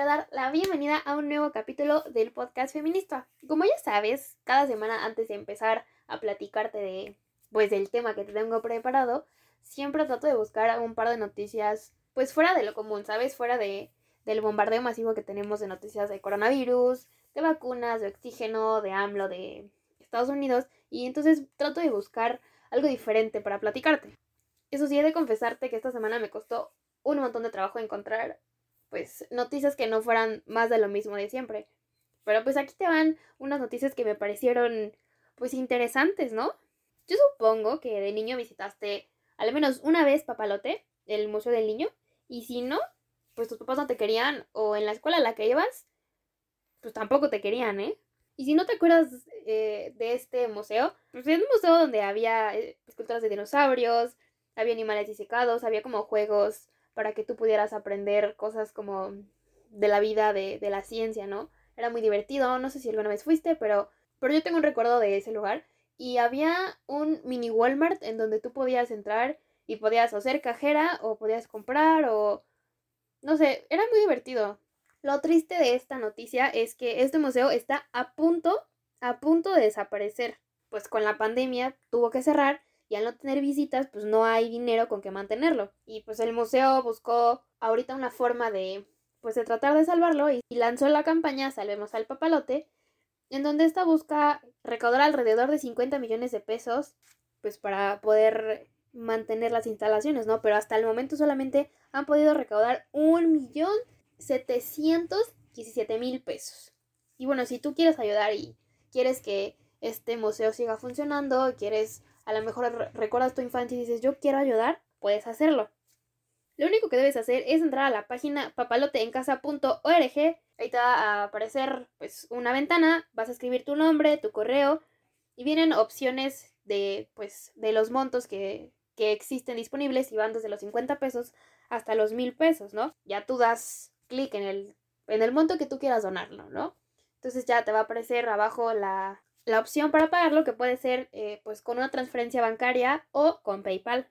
quiero dar la bienvenida a un nuevo capítulo del podcast feminista. Como ya sabes, cada semana antes de empezar a platicarte de pues del tema que te tengo preparado, siempre trato de buscar un par de noticias pues fuera de lo común, ¿sabes? Fuera de del bombardeo masivo que tenemos de noticias de coronavirus, de vacunas, de oxígeno, de AMLO, de Estados Unidos, y entonces trato de buscar algo diferente para platicarte. Eso sí, he de confesarte que esta semana me costó un montón de trabajo encontrar pues noticias que no fueran más de lo mismo de siempre. Pero pues aquí te van unas noticias que me parecieron pues interesantes, ¿no? Yo supongo que de niño visitaste al menos una vez Papalote, el Museo del Niño, y si no, pues tus papás no te querían o en la escuela a la que ibas, pues tampoco te querían, ¿eh? Y si no te acuerdas eh, de este museo, pues es un museo donde había eh, esculturas de dinosaurios, había animales disecados, había como juegos para que tú pudieras aprender cosas como de la vida, de, de la ciencia, ¿no? Era muy divertido, no sé si alguna vez fuiste, pero, pero yo tengo un recuerdo de ese lugar. Y había un mini Walmart en donde tú podías entrar y podías hacer cajera o podías comprar o... No sé, era muy divertido. Lo triste de esta noticia es que este museo está a punto, a punto de desaparecer. Pues con la pandemia tuvo que cerrar y al no tener visitas, pues no hay dinero con que mantenerlo. Y pues el museo buscó ahorita una forma de, pues de tratar de salvarlo y lanzó la campaña Salvemos al Papalote, en donde esta busca recaudar alrededor de 50 millones de pesos, pues para poder mantener las instalaciones, ¿no? Pero hasta el momento solamente han podido recaudar un millón setecientos mil pesos. Y bueno, si tú quieres ayudar y quieres que este museo siga funcionando, quieres a lo mejor recuerdas tu infancia y dices, yo quiero ayudar, puedes hacerlo. Lo único que debes hacer es entrar a la página papaloteencasa.org. Ahí te va a aparecer pues una ventana, vas a escribir tu nombre, tu correo y vienen opciones de pues de los montos que, que existen disponibles y van desde los 50 pesos hasta los 1000 pesos, ¿no? Ya tú das clic en el, en el monto que tú quieras donarlo, ¿no? Entonces ya te va a aparecer abajo la, la opción para pagarlo que puede ser eh, pues con una transferencia bancaria o con PayPal.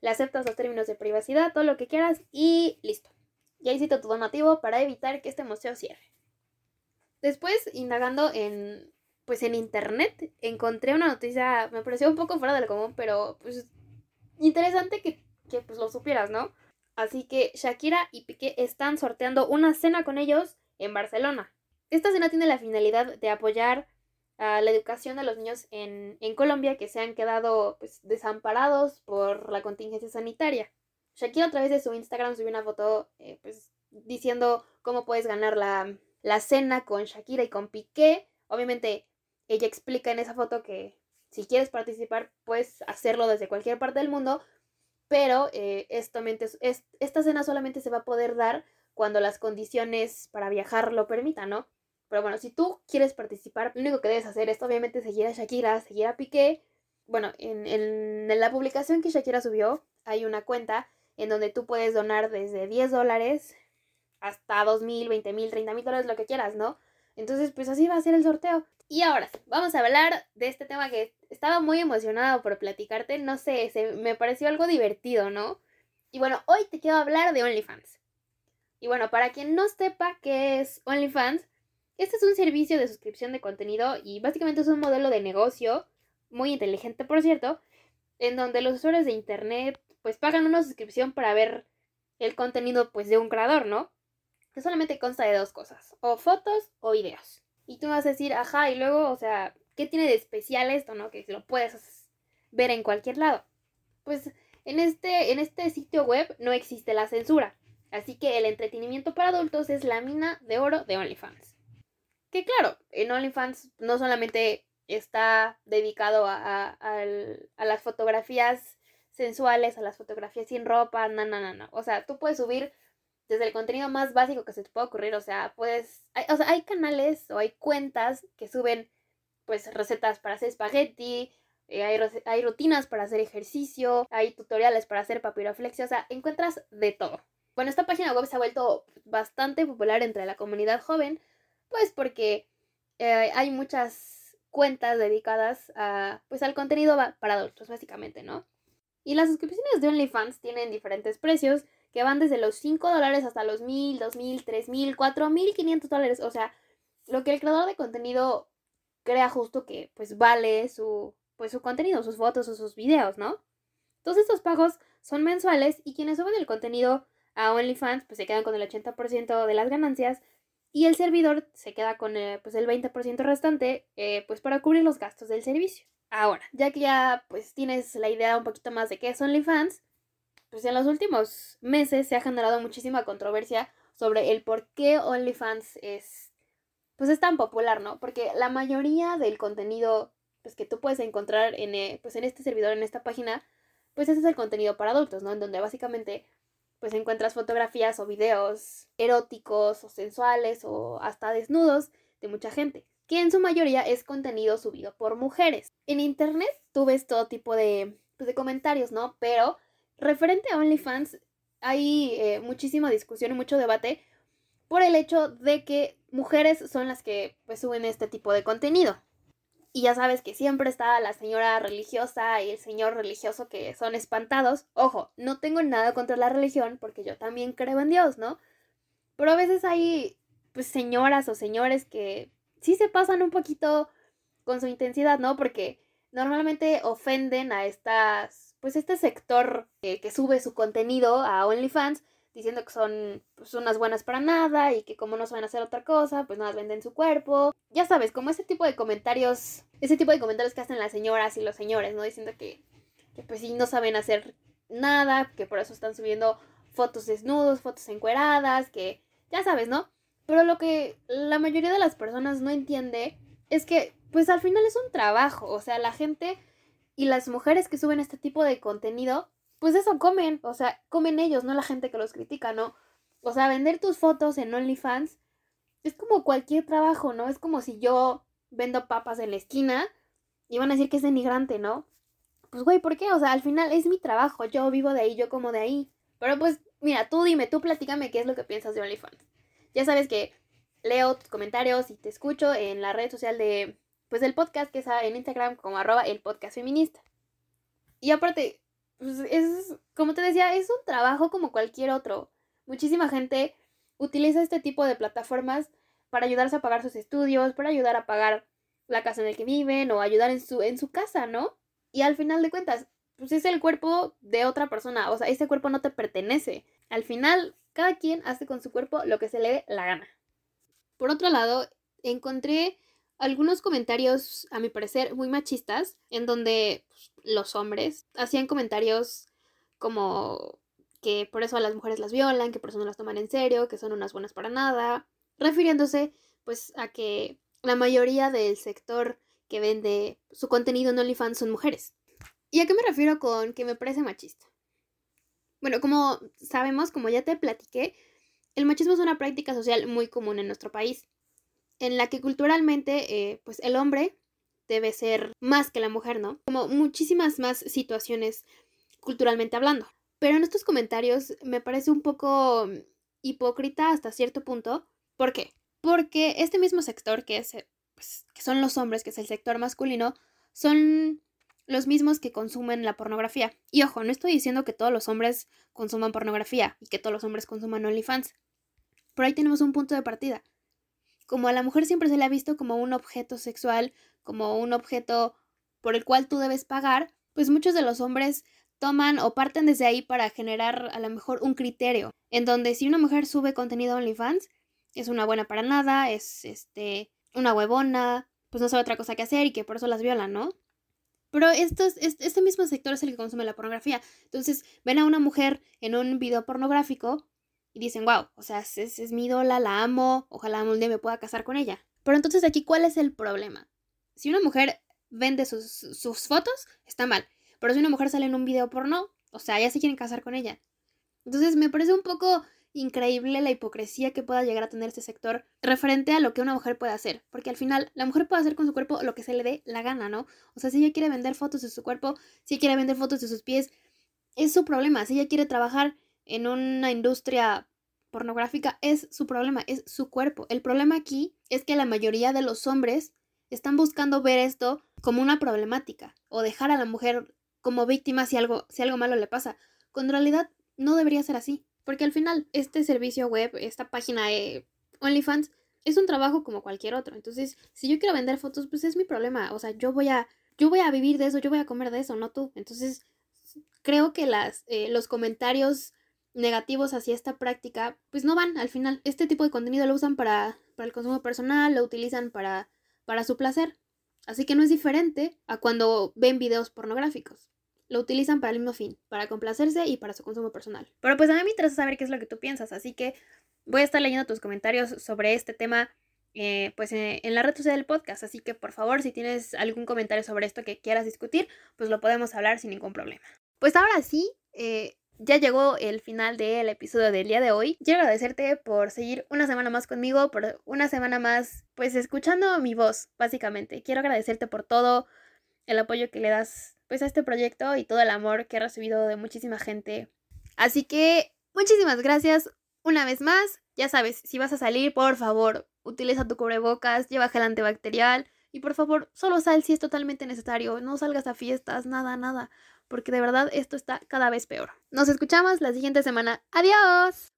Le aceptas los términos de privacidad, todo lo que quieras y listo. Ya hiciste tu donativo para evitar que este museo cierre. Después, indagando en pues en internet, encontré una noticia, me pareció un poco fuera de lo común, pero pues interesante que, que pues lo supieras, ¿no? Así que Shakira y Piqué están sorteando una cena con ellos en Barcelona. Esta cena tiene la finalidad de apoyar a la educación de los niños en, en Colombia que se han quedado pues, desamparados por la contingencia sanitaria. Shakira a través de su Instagram subió una foto eh, pues, diciendo cómo puedes ganar la, la cena con Shakira y con Piqué. Obviamente ella explica en esa foto que si quieres participar puedes hacerlo desde cualquier parte del mundo, pero eh, esto, es, esta cena solamente se va a poder dar cuando las condiciones para viajar lo permitan, ¿no? Pero bueno, si tú quieres participar, lo único que debes hacer es obviamente seguir a Shakira, seguir a Piqué. Bueno, en, en, la publicación que Shakira subió hay una cuenta en donde tú puedes donar desde 10 dólares hasta 2 mil, 20 mil, 30 mil dólares, lo que quieras, ¿no? Entonces, pues así va a ser el sorteo. Y ahora vamos a hablar de este tema que estaba muy emocionado por platicarte. No sé, se, me pareció algo divertido, ¿no? Y bueno, hoy te quiero hablar de OnlyFans. Y bueno, para quien no sepa qué es OnlyFans, este es un servicio de suscripción de contenido y básicamente es un modelo de negocio muy inteligente, por cierto, en donde los usuarios de internet pues pagan una suscripción para ver el contenido pues de un creador, ¿no? Que solamente consta de dos cosas, o fotos o videos. Y tú vas a decir, ajá, y luego, o sea, ¿qué tiene de especial esto, no? Que lo puedes ver en cualquier lado. Pues en este, en este sitio web no existe la censura, así que el entretenimiento para adultos es la mina de oro de OnlyFans. Que claro, en OnlyFans no solamente está dedicado a, las fotografías sensuales, a las fotografías sin ropa, no, no, no, no. O sea, tú puedes subir desde el contenido más básico que se te pueda ocurrir, o sea, puedes, hay, o sea, hay canales o hay cuentas que suben pues recetas para hacer espagueti, eh, hay, hay, rutinas para hacer ejercicio, hay tutoriales para hacer papiroflexia, o sea, encuentras de todo. Bueno, esta página web se ha vuelto bastante popular entre la comunidad joven pues porque eh, hay muchas cuentas dedicadas a, pues al contenido para adultos, básicamente, ¿no? Y las suscripciones de OnlyFans tienen diferentes precios que van desde los 5 dólares hasta los 1000, 2000, 3000, 4500 dólares. O sea, lo que el creador de contenido crea justo que pues vale su, pues, su contenido, sus fotos o sus videos, ¿no? Todos estos pagos son mensuales y quienes suben el contenido a OnlyFans pues se quedan con el 80% de las ganancias y el servidor se queda con eh, pues el 20% restante eh, pues para cubrir los gastos del servicio. Ahora, ya que ya pues tienes la idea un poquito más de qué es OnlyFans, pues en los últimos meses se ha generado muchísima controversia sobre el por qué OnlyFans es pues es tan popular, ¿no? Porque la mayoría del contenido pues que tú puedes encontrar en, eh, pues, en este servidor, en esta página, pues ese es el contenido para adultos, ¿no? En donde básicamente pues encuentras fotografías o videos eróticos o sensuales o hasta desnudos de mucha gente, que en su mayoría es contenido subido por mujeres. En internet tú ves todo tipo de, pues, de comentarios, ¿no? Pero referente a OnlyFans hay eh, muchísima discusión y mucho debate por el hecho de que mujeres son las que pues suben este tipo de contenido. Y ya sabes que siempre está la señora religiosa y el señor religioso que son espantados. Ojo, no tengo nada contra la religión porque yo también creo en Dios, ¿no? Pero a veces hay pues señoras o señores que sí se pasan un poquito con su intensidad, ¿no? Porque normalmente ofenden a estas, pues este sector que, que sube su contenido a OnlyFans diciendo que son pues, unas buenas para nada y que como no saben hacer otra cosa, pues nada, venden su cuerpo. Ya sabes, como ese tipo de comentarios, ese tipo de comentarios que hacen las señoras y los señores, ¿no? Diciendo que, que pues sí, no saben hacer nada, que por eso están subiendo fotos desnudos, fotos encueradas, que ya sabes, ¿no? Pero lo que la mayoría de las personas no entiende es que pues al final es un trabajo, o sea, la gente y las mujeres que suben este tipo de contenido pues eso comen, o sea, comen ellos, no la gente que los critica, ¿no? O sea, vender tus fotos en OnlyFans es como cualquier trabajo, ¿no? Es como si yo vendo papas en la esquina y van a decir que es denigrante, ¿no? Pues güey, ¿por qué? O sea, al final es mi trabajo, yo vivo de ahí, yo como de ahí. Pero pues, mira, tú dime, tú platícame qué es lo que piensas de OnlyFans. Ya sabes que leo tus comentarios y te escucho en la red social de, pues, del podcast, que es en Instagram como arroba el podcast feminista. Y aparte, pues es, como te decía, es un trabajo como cualquier otro. Muchísima gente utiliza este tipo de plataformas para ayudarse a pagar sus estudios, para ayudar a pagar la casa en la que viven o ayudar en su, en su casa, ¿no? Y al final de cuentas, pues es el cuerpo de otra persona, o sea, ese cuerpo no te pertenece. Al final, cada quien hace con su cuerpo lo que se le dé la gana. Por otro lado, encontré algunos comentarios, a mi parecer, muy machistas, en donde pues, los hombres hacían comentarios como que por eso a las mujeres las violan, que por eso no las toman en serio, que son unas buenas para nada, refiriéndose pues a que la mayoría del sector que vende su contenido en OnlyFans son mujeres. ¿Y a qué me refiero con que me parece machista? Bueno, como sabemos, como ya te platiqué, el machismo es una práctica social muy común en nuestro país en la que culturalmente, eh, pues el hombre debe ser más que la mujer, ¿no? Como muchísimas más situaciones culturalmente hablando. Pero en estos comentarios me parece un poco hipócrita hasta cierto punto. ¿Por qué? Porque este mismo sector que es, pues, que son los hombres, que es el sector masculino, son los mismos que consumen la pornografía. Y ojo, no estoy diciendo que todos los hombres consuman pornografía y que todos los hombres consuman OnlyFans. Pero ahí tenemos un punto de partida como a la mujer siempre se le ha visto como un objeto sexual, como un objeto por el cual tú debes pagar, pues muchos de los hombres toman o parten desde ahí para generar a lo mejor un criterio, en donde si una mujer sube contenido a OnlyFans, es una buena para nada, es este una huevona, pues no sabe otra cosa que hacer y que por eso las violan, ¿no? Pero estos, este mismo sector es el que consume la pornografía. Entonces, ven a una mujer en un video pornográfico y dicen, wow, o sea, es, es, mi ídola, la amo, ojalá un día me pueda casar con ella. Pero entonces aquí, ¿cuál es el problema? Si una mujer vende sus, sus fotos, está mal. Pero si una mujer sale en un video porno, o sea, ya se quieren casar con ella. Entonces me parece un poco increíble la hipocresía que pueda llegar a tener este sector referente a lo que una mujer puede hacer. Porque al final, la mujer puede hacer con su cuerpo lo que se le dé la gana, ¿no? O sea, si ella quiere vender fotos de su cuerpo, si quiere vender fotos de sus pies, es su problema. Si ella quiere trabajar en una industria pornográfica es su problema, es su cuerpo. El problema aquí es que la mayoría de los hombres están buscando ver esto como una problemática o dejar a la mujer como víctima si algo, si algo malo le pasa, cuando en realidad no debería ser así. Porque al final, este servicio web, esta página de OnlyFans, es un trabajo como cualquier otro. Entonces, si yo quiero vender fotos, pues es mi problema. O sea, yo voy a, yo voy a vivir de eso, yo voy a comer de eso, no tú. Entonces, creo que las, eh, los comentarios negativos hacia esta práctica, pues no van al final. Este tipo de contenido lo usan para, para el consumo personal, lo utilizan para, para su placer. Así que no es diferente a cuando ven videos pornográficos. Lo utilizan para el mismo fin, para complacerse y para su consumo personal. Pero pues a mí me interesa saber qué es lo que tú piensas, así que voy a estar leyendo tus comentarios sobre este tema eh, pues eh, en la red social del podcast. Así que por favor, si tienes algún comentario sobre esto que quieras discutir, pues lo podemos hablar sin ningún problema. Pues ahora sí, eh, ya llegó el final del episodio del día de hoy. Quiero agradecerte por seguir una semana más conmigo, por una semana más, pues escuchando mi voz, básicamente. Quiero agradecerte por todo el apoyo que le das, pues, a este proyecto y todo el amor que he recibido de muchísima gente. Así que, muchísimas gracias una vez más. Ya sabes, si vas a salir, por favor, utiliza tu cubrebocas, lleva gel antibacterial y por favor, solo sal si es totalmente necesario. No salgas a fiestas, nada, nada porque de verdad esto está cada vez peor. Nos escuchamos la siguiente semana. ¡Adiós!